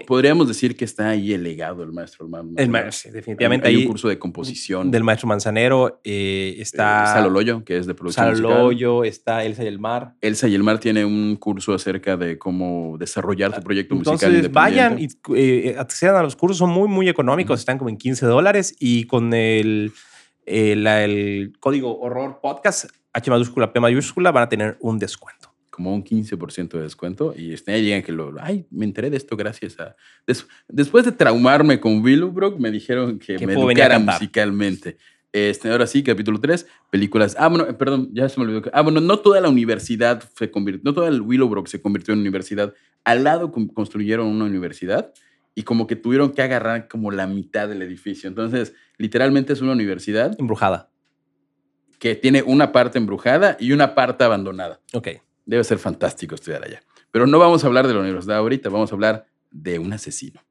podríamos decir que está ahí el legado del maestro Manzanero. El maestro, definitivamente. Hay, hay, un curso de composición. Del maestro Manzanero. Eh, está. Eh, Saloloyo, que es de producción. Saloloyo, está Elsa y el Mar. Elsa y el Mar tiene un curso acerca de cómo desarrollar tu proyecto musical. Entonces vayan y eh, accedan a los cursos, son muy, muy económicos, están como en 15 dólares y con el, el, el código horror podcast, H mayúscula, P mayúscula, van a tener un descuento como un 15% de descuento y este, llegan que lo, ay, me enteré de esto gracias a... después de traumarme con Willowbrook, me dijeron que me educara musicalmente. Este, ahora sí, capítulo 3, películas. Ah, bueno, perdón, ya se me olvidó. Ah, bueno, no toda la universidad se convirtió, no todo el Willowbrook se convirtió en universidad. Al lado construyeron una universidad y como que tuvieron que agarrar como la mitad del edificio. Entonces, literalmente es una universidad. Embrujada que tiene una parte embrujada y una parte abandonada. Ok. Debe ser fantástico estudiar allá. Pero no vamos a hablar de la universidad ahorita, vamos a hablar de un asesino.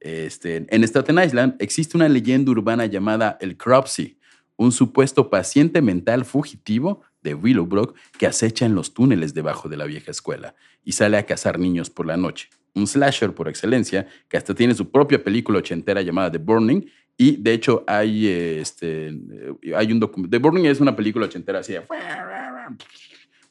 Este, en Staten Island existe una leyenda urbana llamada el Cropsey, un supuesto paciente mental fugitivo de Willowbrook que acecha en los túneles debajo de la vieja escuela y sale a cazar niños por la noche. Un slasher por excelencia, que hasta tiene su propia película ochentera llamada The Burning, y de hecho hay, este, hay un documental. The Burning es una película ochentera así,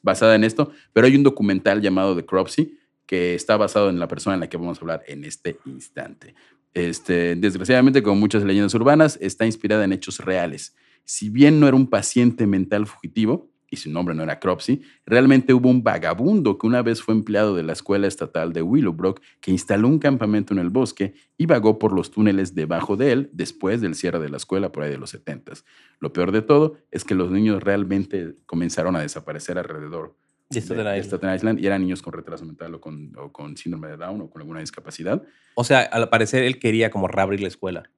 basada en esto, pero hay un documental llamado The Cropsey, que está basado en la persona en la que vamos a hablar en este instante. Este, desgraciadamente, como muchas leyendas urbanas, está inspirada en hechos reales. Si bien no era un paciente mental fugitivo, y su nombre no era Cropsey, realmente hubo un vagabundo que una vez fue empleado de la escuela estatal de Willowbrook que instaló un campamento en el bosque y vagó por los túneles debajo de él después del cierre de la escuela por ahí de los 70. Lo peor de todo es que los niños realmente comenzaron a desaparecer alrededor de Staten, Island. y eran niños con retraso mental o con, o con síndrome de Down o con alguna discapacidad. O sea, al parecer él quería como reabrir la escuela.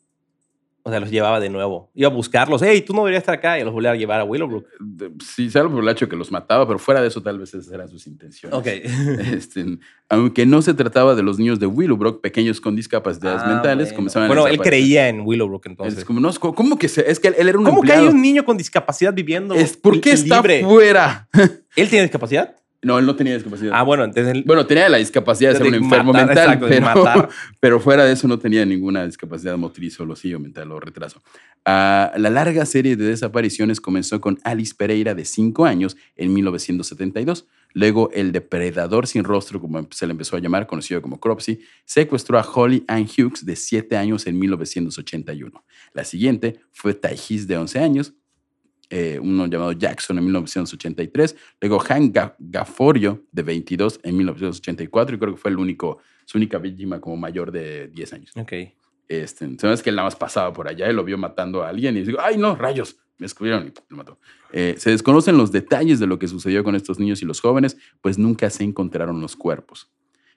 O sea, los llevaba de nuevo. Iba a buscarlos. Hey, tú no deberías estar acá. Y los volvía a llevar a Willowbrook. Sí, salvo por el hecho que los mataba, pero fuera de eso, tal vez esas eran sus intenciones. Ok. Este, aunque no se trataba de los niños de Willowbrook, pequeños con discapacidades ah, mentales, bueno. comenzaban bueno, él creía en Willowbrook entonces. Es como, no, ¿cómo que se, Es que él, era un ¿Cómo que hay un niño con discapacidad viviendo es ¿Por qué está fuera? ¿Él tiene discapacidad? No, él no tenía discapacidad. Ah, bueno, entonces. Bueno, tenía la discapacidad de ser un enfermo mental, pero, pero, fuera de eso no tenía ninguna discapacidad motriz o o mental o retraso. Ah, la larga serie de desapariciones comenzó con Alice Pereira, de 5 años, en 1972. Luego, el depredador sin rostro, como se le empezó a llamar, conocido como Cropsey, secuestró a Holly Ann Hughes, de 7 años, en 1981. La siguiente fue Taijis, de 11 años, eh, uno llamado Jackson en 1983, luego Hank Gaforio de 22 en 1984 y creo que fue el único, su única víctima como mayor de 10 años. Ok. Este, sabes que él nada más pasaba por allá y lo vio matando a alguien y dijo, ay no, rayos, me descubrieron y lo mató. Eh, se desconocen los detalles de lo que sucedió con estos niños y los jóvenes, pues nunca se encontraron los cuerpos.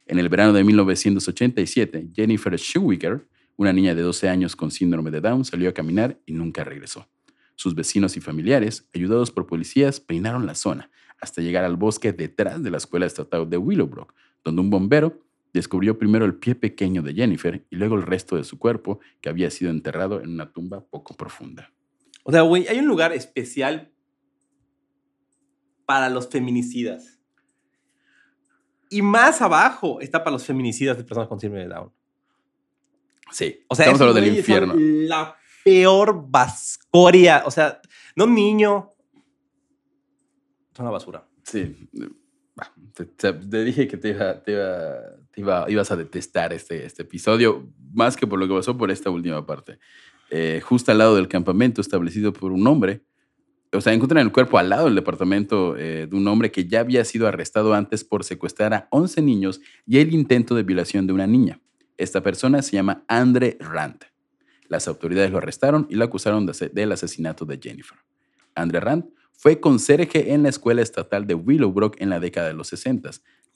En el verano de 1987, Jennifer Schuwiger, una niña de 12 años con síndrome de Down, salió a caminar y nunca regresó. Sus vecinos y familiares, ayudados por policías, peinaron la zona hasta llegar al bosque detrás de la escuela estatal de Willowbrook, donde un bombero descubrió primero el pie pequeño de Jennifer y luego el resto de su cuerpo, que había sido enterrado en una tumba poco profunda. O sea, güey, hay un lugar especial para los feminicidas. Y más abajo está para los feminicidas de personas con síndrome de Down. Sí, o sea, estamos hablando del infierno. La peor vascoria. O sea, no niño. Es una basura. Sí. Te, dije que te, iba, te, iba, ibas a detestar este, este episodio, más que por lo que pasó por esta última parte. Eh, justo al lado del campamento establecido por un hombre, o sea, encuentran el cuerpo al lado del departamento eh, de un hombre que ya había sido arrestado antes por secuestrar a 11 niños y el intento de violación de una niña. Esta persona se llama Andre Rand. Las autoridades lo arrestaron y lo acusaron del asesinato de Jennifer. Andre Rand fue conserje en la escuela estatal de Willowbrook en la década de los 60.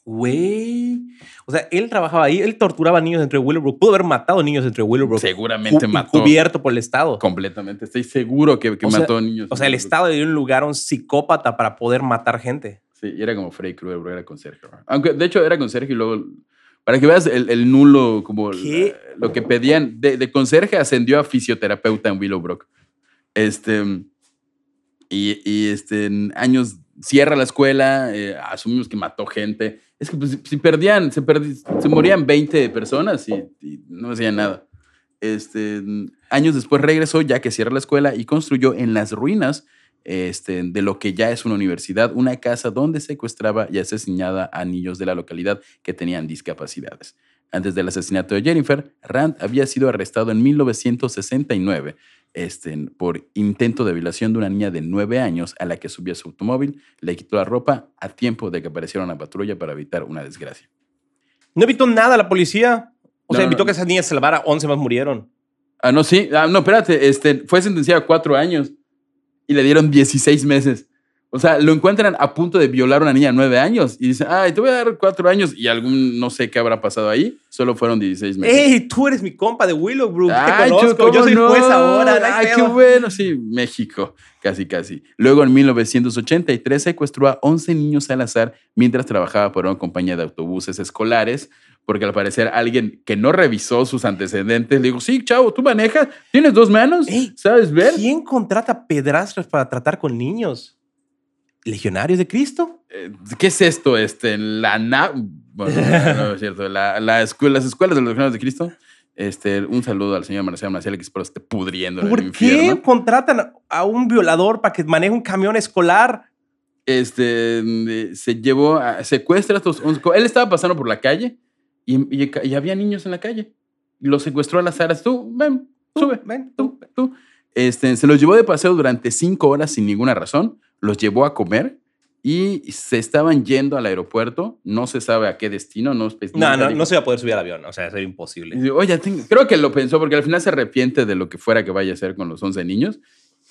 Güey. O sea, él trabajaba ahí, él torturaba niños entre Willowbrook. Pudo haber matado niños entre Willowbrook. Seguramente mató. Cubierto por el Estado. Completamente. Estoy seguro que, mató niños. O sea, el Estado le dio un lugar a un psicópata para poder matar gente. Sí, y era como Freddy Krueger, era conserje. Aunque, de hecho, era conserje y luego para que veas el, nulo, como lo que pedían. De, conserje ascendió a fisioterapeuta en Willowbrook. Este, y, este, en años cierra la escuela, eh, asumimos que mató gente. Es que pues, si perdían, se, se morían 20 personas y, no hacían nada. Este, años después regresó ya que cierra la escuela y construyó en las ruinas este, de lo que ya es una universidad, una casa donde secuestraba y asesinaba a niños de la localidad que tenían discapacidades. Antes del asesinato de Jennifer, Rand había sido arrestado en 1969 este, por intento de violación de una niña de 9 años a la que subía su automóvil, le quitó la ropa a tiempo de que apareciera una patrulla para evitar una desgracia. No evitó nada la policía. O sea, evitó que esa niña se salvara, 11 más murieron. Ah, no, sí. Ah, no, espérate. Este, fue sentenciado a cuatro años y le dieron 16 meses. O sea, lo encuentran a punto de violar a una niña de nueve años y dicen, ay, te voy a dar cuatro años y algún, no sé qué habrá pasado ahí, solo fueron 16 meses. ¡Ey, tú eres mi compa de Willowbrook! Te conozco, yo, soy juez ahora. ¡Ay, qué bueno! Sí, México, casi, casi. Luego, en 1983, secuestró a 11 niños al azar mientras trabajaba por una compañía de autobuses escolares porque al parecer alguien que no revisó sus antecedentes le dijo, sí, chavo, tú manejas, tienes dos manos, ¿sabes ver? ¿Quién contrata pedrastros para tratar con niños? ¿Legionarios de Cristo? Eh, ¿Qué es esto? Este, la bueno, no, es cierto, la, escuela, las escuelas de los legionarios de Cristo. Este, un saludo al señor Marcelo Marcial que espero esté pudriendo ¿Por en el qué contratan a un violador para que maneje un camión escolar? Este, se llevó, a, secuestra a estos... Él estaba pasando por la calle y, había niños en la calle. Los secuestró a las aras. Tú, ven, sube, ven, tú, tú. Este, se los llevó de paseo durante cinco horas sin ninguna razón. Los llevó a comer y se estaban yendo al aeropuerto. No se sabe a qué destino. No, no, no, no se iba a poder subir al avión. O sea, sería imposible. Oye, creo que lo pensó porque al final se arrepiente de lo que fuera que vaya a hacer con los 11 niños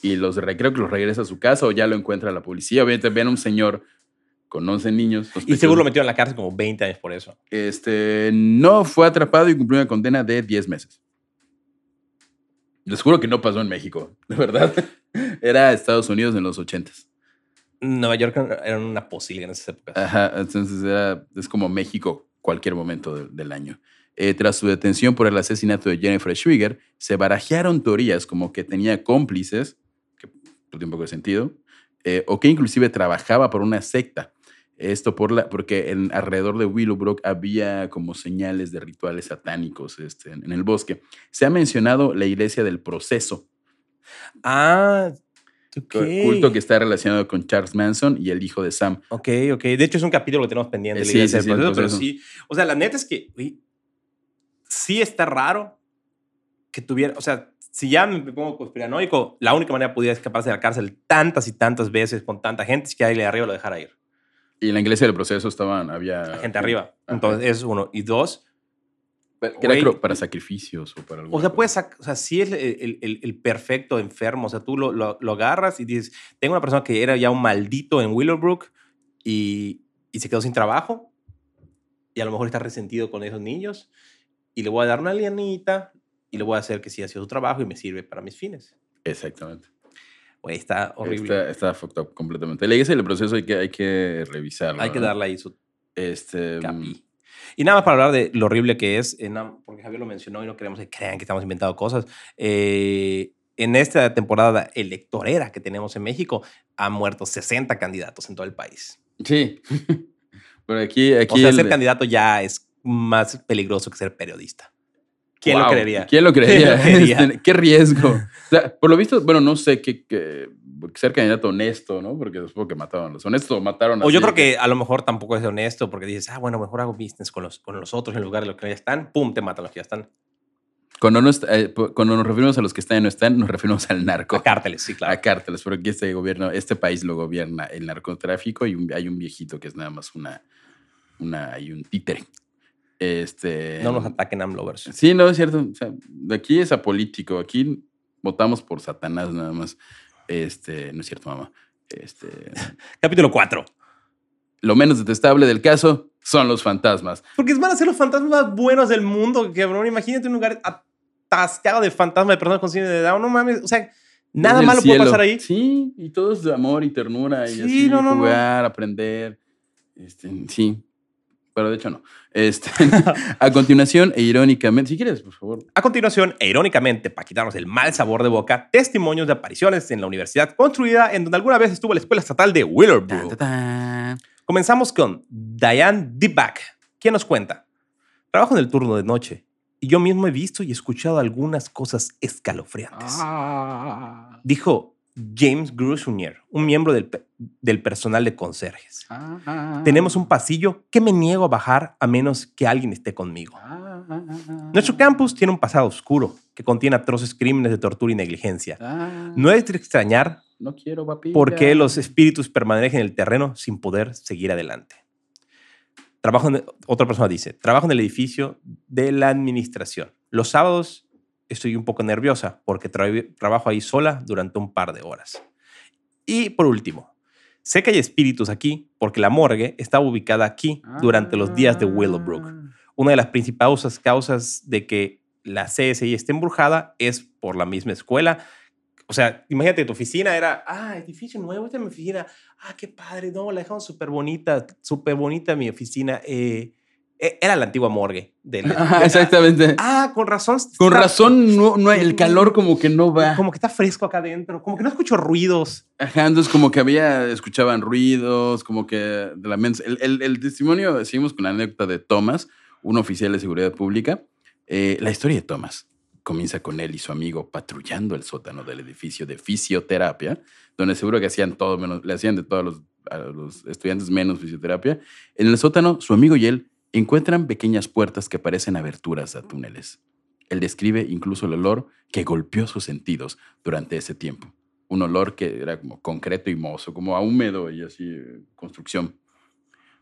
y los creo que los regresa a su casa o ya lo encuentra la policía. Obviamente ven a un señor con 11 niños. Y seguro lo metió en la cárcel como 20 años por eso. Este, no fue atrapado y cumplió una condena de 10 meses. Les juro que no pasó en México, de verdad. Era Estados Unidos en los 80s. Nueva York era una posible en esas épocas. Ajá, entonces era, es como México cualquier momento del año. Eh, tras su detención por el asesinato de Jennifer Schwieger, se barajearon teorías como que tenía cómplices, que tiene un poco de sentido, eh, o que inclusive trabajaba por una secta. Esto por la, porque en, alrededor de Willowbrook había como señales de rituales satánicos este, en, el bosque. Se ha mencionado la iglesia del proceso. Ah, okay. Culto que está relacionado con Charles Manson y el hijo de Sam. Ok, ok. De hecho, es un capítulo que tenemos pendiente. sí, sí, sí, pero sí. O sea, la neta es que sí está raro que tuviera. O sea, si ya me pongo conspiranoico, la única manera que pudiera escaparse de la cárcel tantas y tantas veces con tanta gente es que alguien de arriba lo dejara ir. Y en la iglesia del proceso estaban, había... gente arriba. Entonces, es uno. Y dos... era para sacrificios o para algo. O sea, puedes, o sea, sí es el, el, el, perfecto enfermo. O sea, tú lo, lo, lo, agarras y dices, tengo una persona que era ya un maldito en Willowbrook y, y se quedó sin trabajo y a lo mejor está resentido con esos niños y le voy a dar una lianita y le voy a hacer que sí ha sido su trabajo y me sirve para mis fines. Exactamente. Güey, está horrible. Está, está fucked up completamente. La iglesia el proceso hay que, hay que revisarlo. Hay que darle ahí su este, mm, Y nada más para hablar de lo horrible que es, porque Javier lo mencionó y no queremos que crean que estamos inventando cosas. Eh, en esta temporada electorera que tenemos en México, han muerto 60 candidatos en todo el país. Sí. Pero aquí, aquí o sea, ser candidato ya es más peligroso que ser periodista. ¿Quién lo creería? ¿Quién lo creería? Este, ¿Qué riesgo? por lo visto, bueno, no sé qué, ser candidato honesto, ¿no? Porque después que mataron a los honestos o mataron a O yo creo que a lo mejor tampoco es honesto porque dices, ah, bueno, mejor hago business con los, con los otros en lugar de los que ya están. ¡Pum! Te matan los que ya están. Cuando, no eh, cuando nos referimos a los que están y no están, nos referimos al narco. A cárteles, sí, claro. A cárteles, porque este gobierno, este país lo gobierna el narcotráfico y hay un viejito que es nada más una, una, hay un títere. Este, no nos ataquen AMLovers. Sí, no, es cierto. O sea, aquí es apolítico. Aquí votamos por Satanás nada más. Este, no es cierto, mamá. Este, Capítulo 4. Lo menos detestable del caso son los fantasmas. Porque van a ser los fantasmas más buenos del mundo, cabrón. Imagínate un lugar atascado de fantasmas de personas con síndrome de Down. No mames. O sea, nada malo puede pasar ahí. Sí, y todo es de amor y ternura y así, jugar, aprender. Este, sí, pero de hecho no. Este, a continuación, e irónicamente, si quieres, por favor. A continuación, e irónicamente, para quitarnos el mal sabor de boca, testimonios de apariciones en la universidad construida en donde alguna vez estuvo la escuela estatal de Willowbrook. Comenzamos con Diane Deepak, quien nos cuenta. Trabajo en el turno de noche y yo mismo he visto y escuchado algunas cosas escalofriantes. Ah. Dijo James Grusunier, un miembro del, del personal de conserjes. Ah. Tenemos un pasillo que me niego a bajar a menos que alguien esté conmigo. Nuestro campus tiene un pasado oscuro que contiene atroces crímenes de tortura y negligencia. No es de extrañar no quiero, por qué los espíritus permanecen en el terreno sin poder seguir adelante. Trabajo otra persona dice, trabajo en el edificio de la administración. Los sábados estoy un poco nerviosa porque trabajo ahí sola durante un par de horas. Y por último, Sé que hay espíritus aquí porque la morgue estaba ubicada aquí durante los días de Willowbrook. Ah. Una de las principales causas de que la CSI esté embrujada es por la misma escuela. O sea, imagínate, tu oficina era, ah, edificio nuevo, esta es mi oficina. Ah, qué padre, no, la dejaron súper bonita, súper bonita mi oficina. Eh, era la antigua morgue. Del, exactamente. Ah, con razón. Con está- razón, no, no, el calor como que no va. Como que está fresco acá adentro, como que no escucho ruidos. Ajá, entonces como que había, escuchaban ruidos, como que de la el, el, el testimonio, seguimos con la anécdota de Thomas, un oficial de seguridad pública. Eh, la historia de Thomas comienza con él y su amigo patrullando el sótano del edificio de fisioterapia, donde seguro que hacían todo menos, le hacían de todos los, a los estudiantes menos fisioterapia. En el sótano, su amigo y él encuentran pequeñas puertas que parecen aberturas a túneles. Él describe incluso el olor que golpeó sus sentidos durante ese tiempo un olor que era como concreto y mozo, como a húmedo y así, eh, construcción.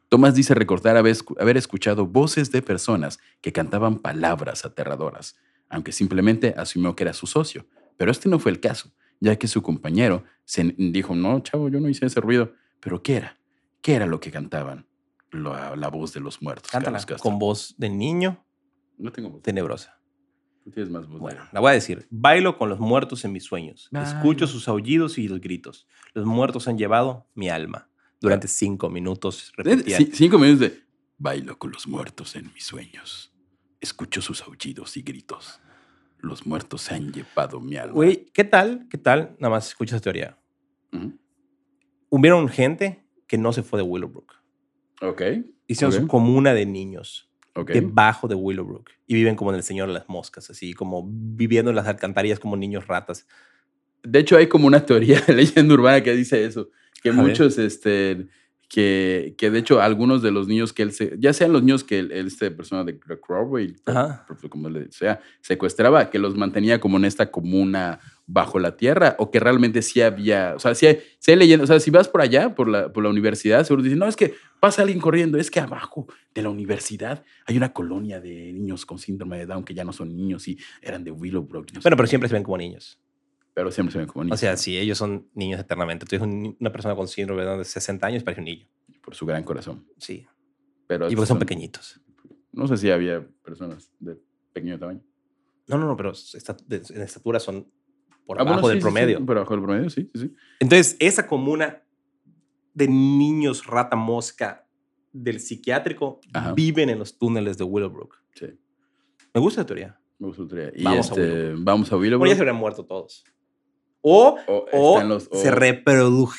Thomas dice recordar haber, escu- haber escuchado voces de personas que cantaban palabras aterradoras, aunque simplemente asumió que era su socio. Pero este no fue el caso, ya que su compañero se dijo, no, chavo, yo no hice ese ruido. ¿Pero qué era? ¿Qué era lo que cantaban? La, la voz de los muertos. Cántala con voz de niño No tengo voz. tenebrosa. Tú tienes más voz. Bueno, la voy a decir. Bailo con los muertos en mis sueños. Escucho sus aullidos y los gritos. Los muertos han llevado mi alma. Durante cinco minutos Eh, repetía. ci- Cinco minutos de bailo con los muertos en mis sueños. Escucho sus aullidos y gritos. Los muertos se han llevado mi alma. Güey, ¿qué tal? ¿Qué tal? Nada más escucha esa teoría. Hubieron gente que no se fue de Willowbrook. Ok. Hicieron Ok. su comuna de niños Ok. debajo de Willowbrook y viven como en el Señor de las Moscas, así como viviendo en las alcantarillas como niños ratas. De hecho, hay como una teoría de leyenda urbana que dice eso. Que A ver. muchos, este, que, que de hecho algunos de los niños que él, se, ya sean los niños que él, este persona de Crowley, Ajá. como le sea, secuestraba, que los mantenía como en esta comuna bajo la tierra, o que realmente sí había, o sea, sí hay, sí hay leyenda, o sea, si vas por allá, por la, por la universidad, seguro dicen, no, es que pasa alguien corriendo, es que abajo de la universidad hay una colonia de niños con síndrome de Down que ya no son niños y eran de Willowbrook. no Bueno, pero qué". siempre se ven como niños. Pero siempre se ven como niños. O sea, sí, ellos son niños eternamente. Tú eres un una persona con síndrome de Down de 60 años, parece un niño. por su gran corazón. Sí. Pero Y porque estos son pequeñitos. No sé si había personas de pequeño tamaño. No, no, no, pero esta- de- en estatura son por Ah, abajo bueno, del sí, sí, sí, promedio. por abajo del promedio, sí, sí, sí. Entonces, esa comuna de niños rata mosca del psiquiátrico Ajá. viven en los túneles de Willowbrook. sí. Me gusta la teoría. Me gustó la teoría. Y Vamos a este, Willowbrook. vamos a Willowbrook. Bueno, ya se habrían muerto todos. O, O o los- se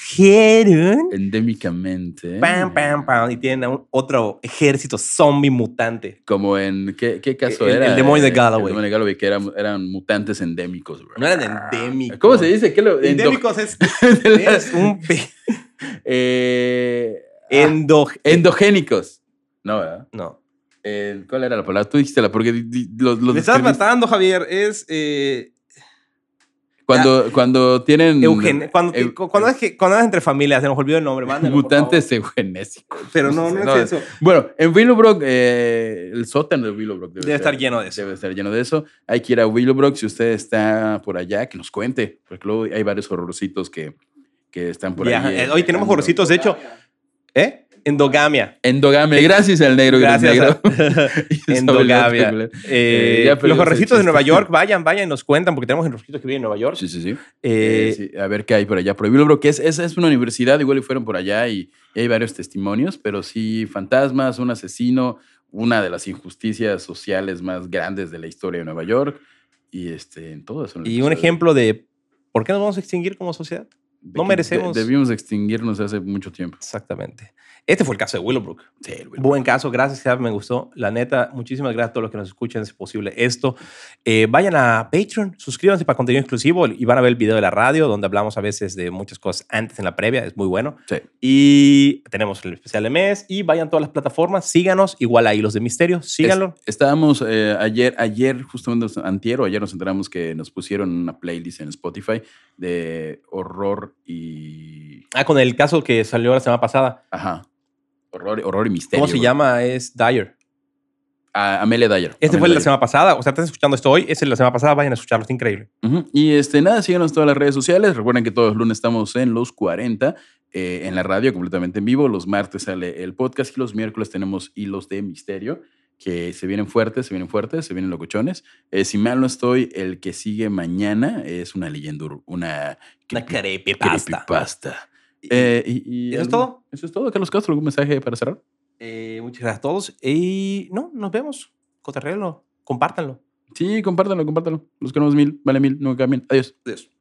reprodujeron. endémicamente. Pam, pam, pam. Y tienen a un- otro ejército zombie mutante. Como en. ¿Qué, qué caso El- era? el demonio de Eh, Galloway. El demonio de Galloway, que eran, eran mutantes endémicos, bro. No eran endémicos. ¿Cómo se dice? ¿Qué lo, Endémicos es, es un Eh, ah, endo- endogénicos. No, ¿verdad? No. Eh, ¿Cuál era la palabra? Tú dijiste la porque di- di- los, los Me estás matando, Javier. Es eh, cuando, cuando tienen Eugen. Cuando, eu- cuando, es que, cuando es entre familias, se nos olvidó el nombre. mándenlo, por mutantes eugenésicos. Pero no, no, es eso. Bueno, en Willowbrook, eh, el sótano de Willowbrook debe, Debe estar lleno de eso. Debe estar lleno de eso. Hay que ir a Willowbrook. Si usted está por allá, que nos cuente. Porque luego hay varios horrorcitos que, que están por ahí. eh, eh, hoy tenemos dejando. horrorcitos, de hecho. ¿Eh? Endogamia. Endogamia. Gracias al negro. Gracias. negro. a- Endogamia. Eh, Eh, los horrorcitos de. Nueva York, vayan, vayan y nos cuentan, porque tenemos horrorcitos que viven en Nueva York. Sí, sí, sí. Eh, Eh, sí, A ver qué hay por allá. Por Willowbrook, que es, es, es una universidad, igual y fueron por allá y, y hay varios testimonios, pero sí, fantasmas, un asesino, una de las injusticias sociales más grandes de la historia de Nueva York. Y este, en todo eso. en Y un ejemplo de por qué nos vamos a extinguir como sociedad. De no merecemos- de- debimos extinguirnos hace mucho tiempo. Exactamente. Este fue el caso de Willowbrook. Sí, el Willowbrook. Buen caso, gracias, me gustó. La neta, muchísimas gracias a todos los que nos escuchan, es posible esto. Eh, vayan a Patreon, suscríbanse para contenido exclusivo y van a ver el video de la radio, donde hablamos a veces de muchas cosas antes en la previa, es muy bueno. Sí. Y tenemos el especial de mes y vayan a todas las plataformas, síganos, igual ahí los de Misterio, síganlo. Es- estábamos eh, ayer, ayer, justamente antier o ayer nos enteramos que nos pusieron una playlist en Spotify de horror y... Ah, con el caso que salió la semana pasada. Ajá. Horror, horror y misterio. ¿Cómo se llama? Es Dyer. A- Amelia Dyer. Este fue Amelia la semana pasada. O sea, están escuchando esto hoy. Es la semana pasada. Vayan a escucharlo. Está increíble. Y este, nada, síganos en todas las redes sociales. Recuerden que todos los lunes estamos en los 40. eh, en la radio completamente en vivo. Los martes sale el podcast y los miércoles tenemos hilos de misterio que se vienen fuertes, se vienen fuertes, se vienen locuchones. Eh, si mal no estoy, el que sigue mañana es una leyenda, una, una creepypasta. pasta Eh, y, y, ¿Eso es todo? Eso es todo. Carlos Castro, ¿algún mensaje para cerrar? Eh, muchas gracias a todos. Y no, nos vemos. Coterrelo, compártanlo. Sí, compártanlo, compártanlo. Los queremos mil, vale mil, nunca cambien. Adiós. Adiós.